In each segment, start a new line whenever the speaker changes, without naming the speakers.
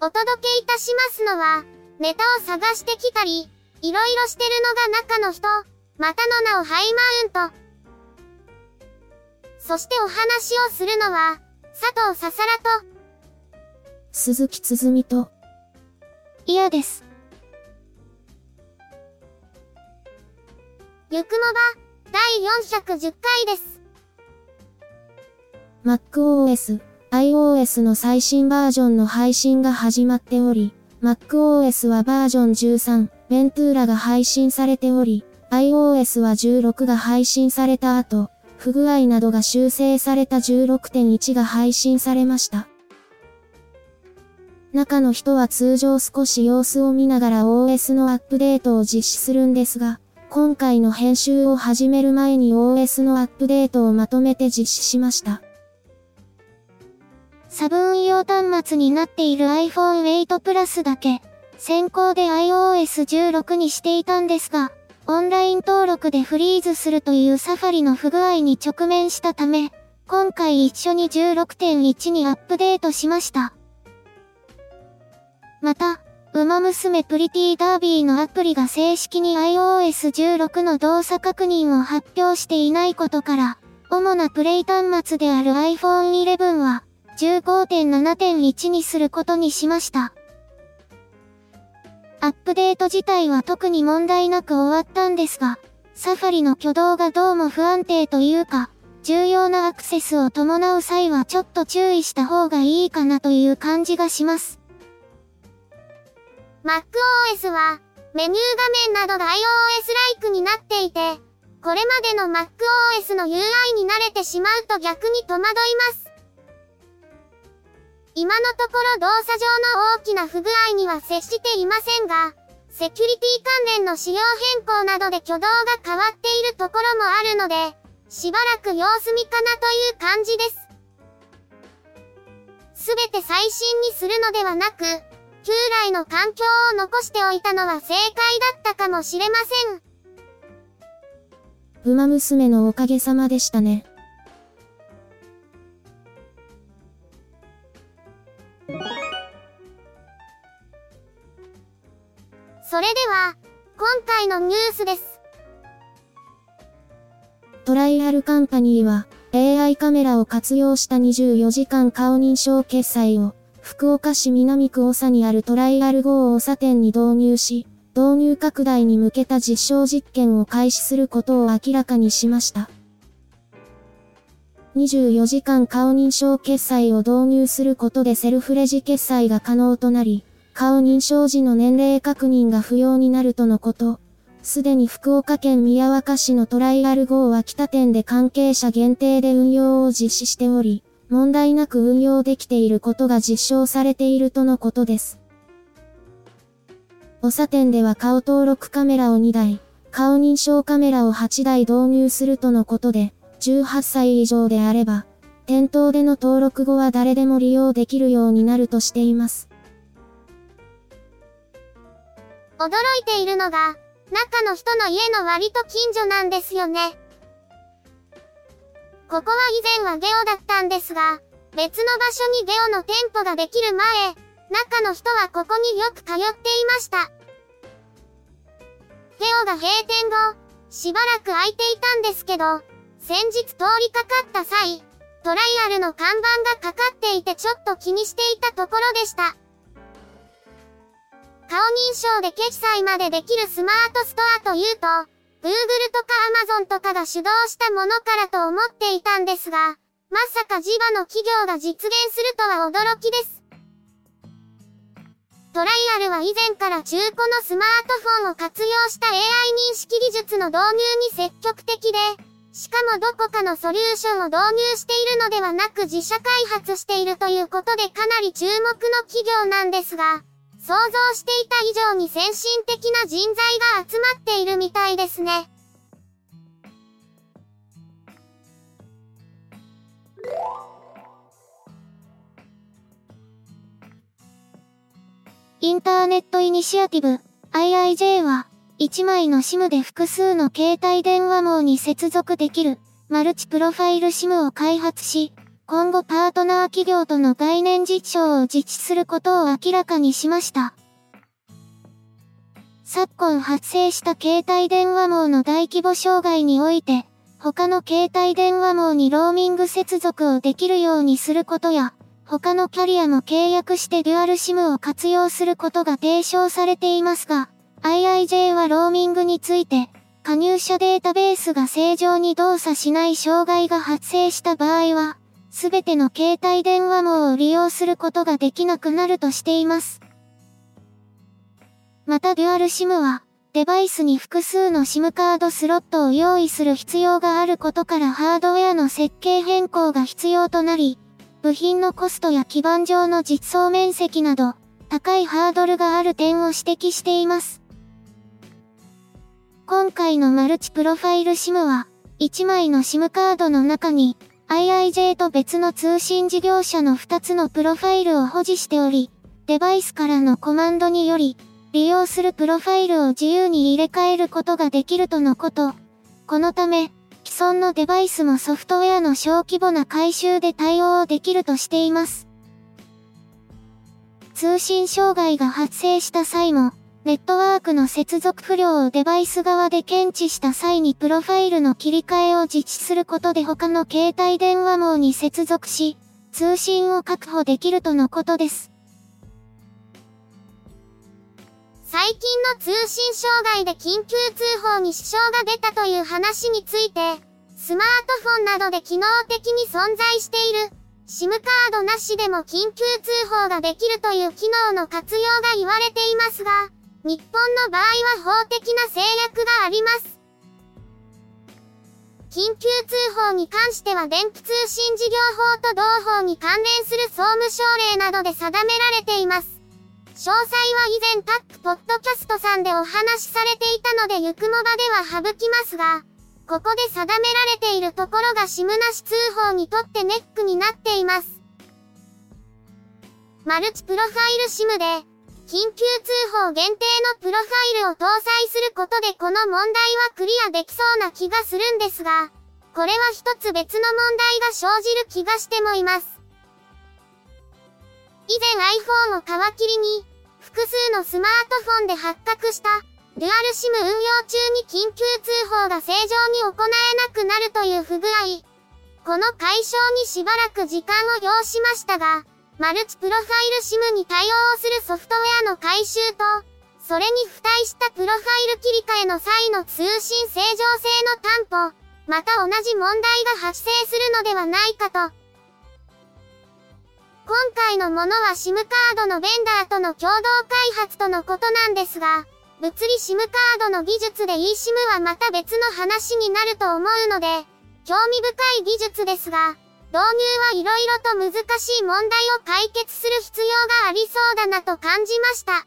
お届けいたしますのは、ネタを探してきたり、いろいろしてるのが中の人、またの名をハイマウント。そしてお話をするのは、佐藤ささらと、
鈴木つづみと、
嫌です。ゆくもば、第410回です。
MacOS、iOS の最新バージョンの配信が始まっており、MacOS はバージョン13、Ventura が配信されており、iOS は16が配信された後、不具合などが修正された16.1が配信されました。中の人は通常少し様子を見ながら OS のアップデートを実施するんですが、今回の編集を始める前に OS のアップデートをまとめて実施しました。
サブ運用端末になっている iPhone 8 Plus だけ、先行で iOS16 にしていたんですが、オンライン登録でフリーズするというサファリの不具合に直面したため、今回一緒に16.1にアップデートしました。また、ウマ娘プリティダービーのアプリが正式に iOS16 の動作確認を発表していないことから、主なプレイ端末である iPhone 11は、15.7.1にすることにしました。アップデート自体は特に問題なく終わったんですが、サファリの挙動がどうも不安定というか、重要なアクセスを伴う際はちょっと注意した方がいいかなという感じがします。MacOS は、メニュー画面などが iOS-like になっていて、これまでの MacOS の UI に慣れてしまうと逆に戸惑います。今のところ動作上の大きな不具合には接していませんが、セキュリティ関連の仕様変更などで挙動が変わっているところもあるので、しばらく様子見かなという感じです。すべて最新にするのではなく、旧来の環境を残しておいたのは正解だったかもしれません。
ウマ娘のおかげさまでしたね。
それでは、今回のニュースです。
トライアルカンパニーは、AI カメラを活用した24時間顔認証決済を、福岡市南区長にあるトライアル号長店に導入し、導入拡大に向けた実証実験を開始することを明らかにしました。24時間顔認証決済を導入することでセルフレジ決済が可能となり、顔認証時の年齢確認が不要になるとのこと。すでに福岡県宮若市のトライアル号は北店で関係者限定で運用を実施しており、問題なく運用できていることが実証されているとのことです。おさ店では顔登録カメラを2台、顔認証カメラを8台導入するとのことで、18歳以上であれば、店頭での登録後は誰でも利用できるようになるとしています。
驚いているのが、中の人の家の割と近所なんですよね。ここは以前はゲオだったんですが、別の場所にゲオの店舗ができる前、中の人はここによく通っていました。ゲオが閉店後、しばらく空いていたんですけど、先日通りかかった際、トライアルの看板がかかっていてちょっと気にしていたところでした。顔認証で決済までできるスマートストアというと、Google とか Amazon とかが主導したものからと思っていたんですが、まさか地場の企業が実現するとは驚きです。トライアルは以前から中古のスマートフォンを活用した AI 認識技術の導入に積極的で、しかもどこかのソリューションを導入しているのではなく自社開発しているということでかなり注目の企業なんですが、想像していた以上に先進的な人材が集まっているみたいですね。
インターネットイニシアティブ IIJ は1枚の SIM で複数の携帯電話網に接続できるマルチプロファイル SIM を開発し、今後パートナー企業との概念実証を実施することを明らかにしました。昨今発生した携帯電話網の大規模障害において、他の携帯電話網にローミング接続をできるようにすることや、他のキャリアも契約してデュアル SIM を活用することが提唱されていますが、IIJ はローミングについて、加入者データベースが正常に動作しない障害が発生した場合は、すべての携帯電話網を利用することができなくなるとしています。またデュアル SIM は、デバイスに複数の SIM カードスロットを用意する必要があることからハードウェアの設計変更が必要となり、部品のコストや基盤上の実装面積など、高いハードルがある点を指摘しています。今回のマルチプロファイル SIM は、1枚の SIM カードの中に、IIJ と別の通信事業者の2つのプロファイルを保持しており、デバイスからのコマンドにより、利用するプロファイルを自由に入れ替えることができるとのこと。このため、既存のデバイスもソフトウェアの小規模な回収で対応できるとしています。通信障害が発生した際も、ネットワークの接続不良をデバイス側で検知した際にプロファイルの切り替えを実施することで他の携帯電話網に接続し、通信を確保できるとのことです。
最近の通信障害で緊急通報に支障が出たという話について、スマートフォンなどで機能的に存在している、SIM カードなしでも緊急通報ができるという機能の活用が言われていますが、日本の場合は法的な制約があります。緊急通報に関しては電気通信事業法と同法に関連する総務省令などで定められています。詳細は以前タックポッドキャストさんでお話しされていたのでゆくもばでは省きますが、ここで定められているところがシムなし通報にとってネックになっています。マルチプロファイルシムで、緊急通報限定のプロファイルを搭載することでこの問題はクリアできそうな気がするんですが、これは一つ別の問題が生じる気がしてもいます。以前 iPhone を皮切りに、複数のスマートフォンで発覚した、デュアルシム運用中に緊急通報が正常に行えなくなるという不具合。この解消にしばらく時間を要しましたが、マルチプロファイル SIM に対応するソフトウェアの回収と、それに付帯したプロファイル切り替えの際の通信正常性の担保、また同じ問題が発生するのではないかと。今回のものは SIM カードのベンダーとの共同開発とのことなんですが、物理 SIM カードの技術で eSIM はまた別の話になると思うので、興味深い技術ですが、導入はいろいろと難しい問題を解決する必要がありそうだなと感じました。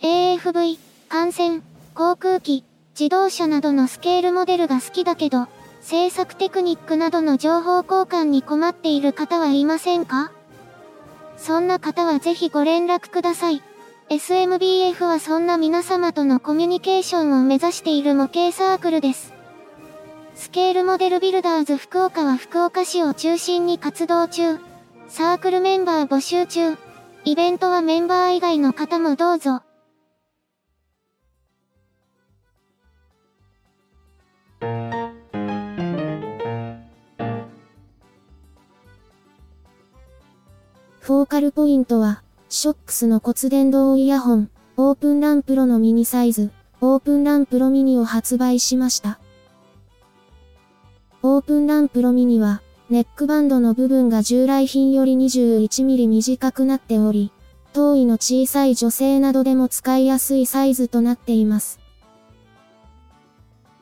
AFV、艦船、航空機、自動車などのスケールモデルが好きだけど、制作テクニックなどの情報交換に困っている方はいませんか？そんな方はぜひご連絡ください。SMBF はそんな皆様とのコミュニケーションを目指している模型サークルです。スケールモデルビルダーズ福岡は福岡市を中心に活動中。サークルメンバー募集中。イベントはメンバー以外の方もどうぞ。
フォーカルポイントは、ショックスの骨伝導イヤホン、オープンランプロのミニサイズ、オープンランプロミニを発売しました。オープンランプロミニは、ネックバンドの部分が従来品より 21mm 短くなっており、頭位の小さい女性などでも使いやすいサイズとなっています。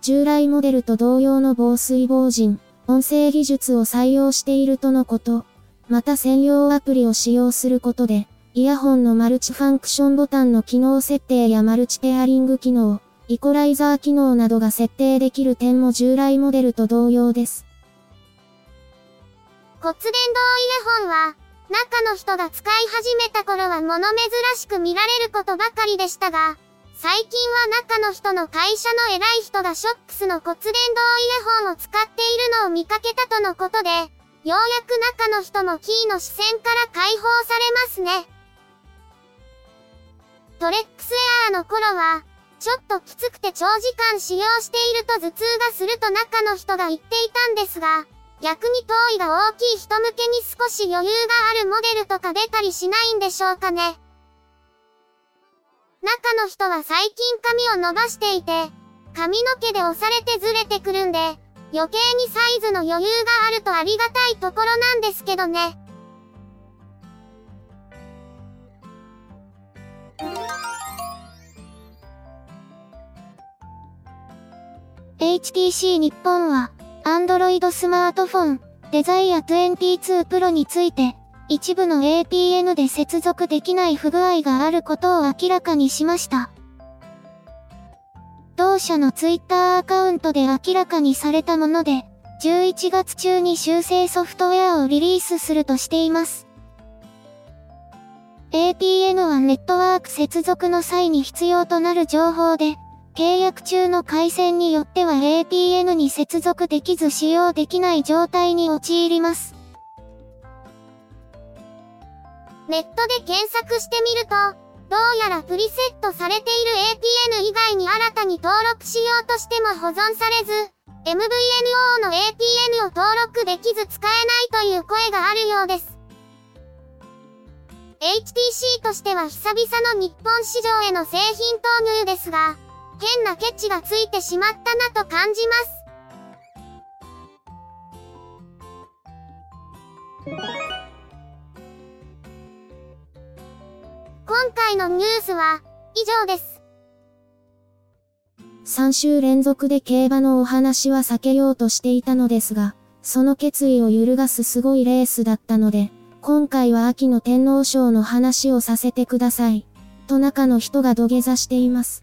従来モデルと同様の防水防塵、音声技術を採用しているとのこと。また専用アプリを使用することで、イヤホンのマルチファンクションボタンの機能設定やマルチペアリング機能、イコライザー機能などが設定できる点も従来モデルと同様です。
骨伝導イヤホンは、中の人が使い始めた頃は物珍しく見られることばかりでしたが、最近は中の人の会社の偉い人がショックスの骨伝導イヤホンを使っているのを見かけたとのことで、ようやく中の人もキーの視線から解放されますね。トレックスエアーの頃は、ちょっときつくて長時間使用していると頭痛がすると中の人が言っていたんですが、逆に頭位が大きい人向けに少し余裕があるモデルとか出たりしないんでしょうかね。中の人は最近髪を伸ばしていて、髪の毛で押されてずれてくるんで、余計にサイズの余裕があるとありがたいところなんですけどね。
HTC 日本は、Android スマートフォン、デザイア22 Pro について、一部の APN で接続できない不具合があることを明らかにしました。同社の Twitter アカウントで明らかにされたもので、11月中に修正ソフトウェアをリリースするとしています。APN はネットワーク接続の際に必要となる情報で、契約中の回線によっては APN に接続できず使用できない状態に陥ります。
ネットで検索してみると、どうやらプリセットされている APN 以外に新たに登録しようとしても保存されず、MVNO の APN を登録できず使えないという声があるようです。HTC としては久々の日本市場への製品投入ですが、変なケチがついてしまったなと感じます。今回のニュースは以上です。
3週連続で競馬のお話は避けようとしていたのですが、その決意を揺るがすすごいレースだったので、今回は秋の天皇賞の話をさせてください。と中の人が土下座しています。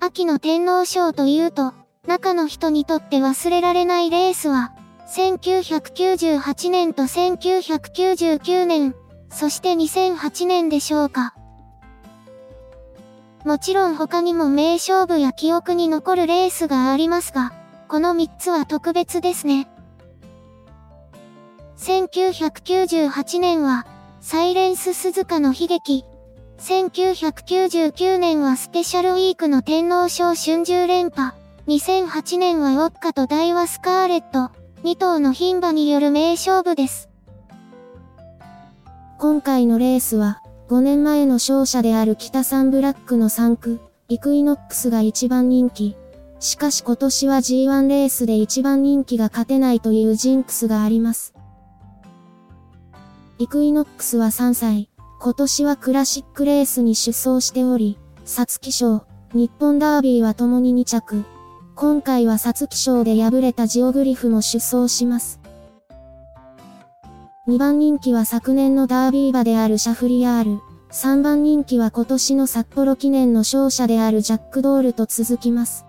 秋の天皇賞というと、中の人にとって忘れられないレースは、1998年と1999年、そして2008年でしょうか。もちろん他にも名勝負や記憶に残るレースがありますが、この3つは特別ですね。1998年は、サイレンス鈴鹿の悲劇、1999年はスペシャルウィークの天皇賞春秋連覇。2008年はウォッカと大和スカーレット。2頭の牝馬による名勝負です。
今回のレースは、5年前の勝者である北サンブラックの3区、イクイノックスが一番人気。しかし今年は G1 レースで一番人気が勝てないというジンクスがあります。イクイノックスは3歳。今年はクラシックレースに出走しており、皐月賞、日本ダービーは共に2着。今回は皐月賞で敗れたジオグリフも出走します。2番人気は昨年のダービー馬であるシャフリヤール。3番人気は今年の札幌記念の勝者であるジャックドールと続きます。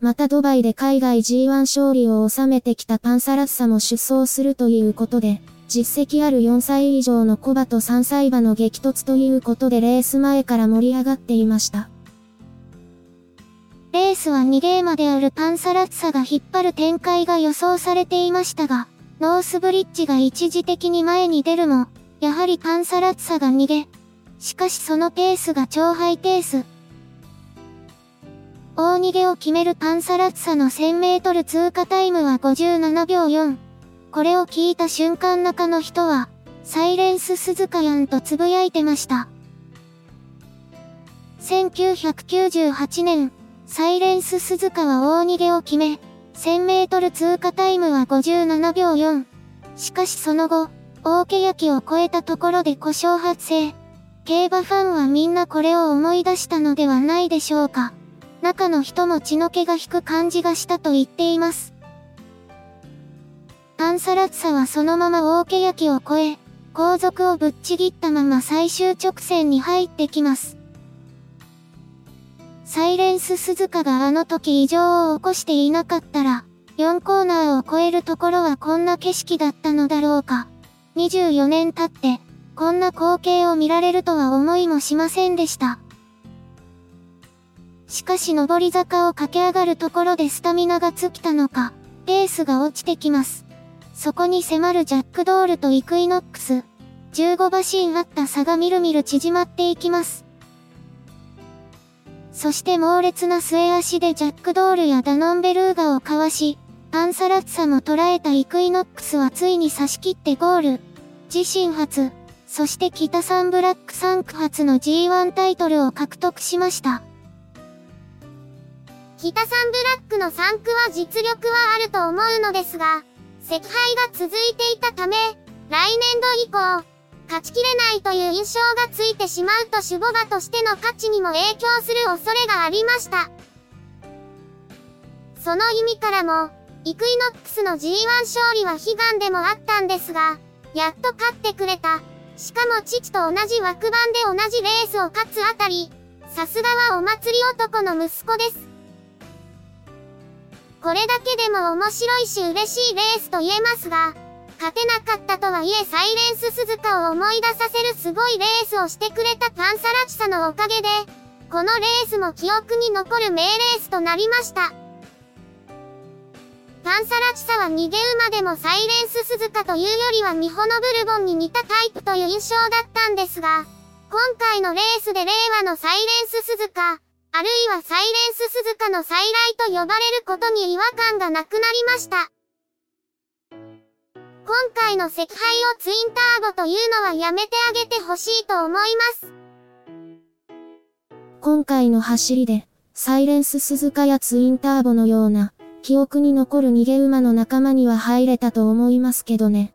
またドバイで海外 G1 勝利を収めてきたパンサラッサも出走するということで、実績ある4歳以上のコバと3歳馬の激突ということでレース前から盛り上がっていました。
レースは2ゲーマであるパンサラッサが引っ張る展開が予想されていましたが、ノースブリッジが一時的に前に出るも、やはりパンサラッサが逃げ。しかしそのペースが超ハイペース。大逃げを決めるパンサラッサの1000メートル通過タイムは57秒4。これを聞いた瞬間中の人は、サイレンス鈴鹿やんと呟いてました。1998年、サイレンス鈴鹿は大逃げを決め、1000メートル通過タイムは57秒4。しかしその後、大欅を超えたところで故障発生。競馬ファンはみんなこれを思い出したのではないでしょうか。中の人も血の気が引く感じがしたと言っています。パンサラッサはそのまま大欅を超え、後続をぶっちぎったまま最終直線に入ってきます。サイレンス鈴鹿があの時異常を起こしていなかったら、4コーナーを超えるところはこんな景色だったのだろうか。24年経って、こんな光景を見られるとは思いもしませんでした。しかし上り坂を駆け上がるところでスタミナが尽きたのか、ペースが落ちてきます。そこに迫るジャックドールとイクイノックス。15馬身あった差がみるみる縮まっていきます。そして猛烈な末足でジャックドールやダノンベルーガをかわし、パンサラッツァも捉えたイクイノックスはついに差し切ってゴール。自身初、そして北サンブラック3区初の G1 タイトルを獲得しました。
北サンブラックの3区は実力はあると思うのですが、惜敗が続いていたため、来年度以降、勝ちきれないという印象がついてしまうと守護馬としての価値にも影響する恐れがありました。その意味からも、イクイノックスの G1 勝利は悲願でもあったんですが、やっと勝ってくれた。しかも父と同じ枠番で同じレースを勝つあたり、さすがはお祭り男の息子です。これだけでも面白いし嬉しいレースと言えますが、勝てなかったとはいえサイレンス鈴鹿を思い出させるすごいレースをしてくれたパンサラチサのおかげで、このレースも記憶に残る名レースとなりました。パンサラチサは逃げ馬でもサイレンス鈴鹿というよりはミホノブルボンに似たタイプという印象だったんですが、今回のレースで令和のサイレンス鈴鹿、あるいはサイレンス鈴鹿の再来と呼ばれることに違和感がなくなりました。今回の赤灰をツインターボというのはやめてあげてほしいと思います。
今回の走りで、サイレンス鈴鹿やツインターボのような、記憶に残る逃げ馬の仲間には入れたと思いますけどね。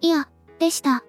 いや、でした。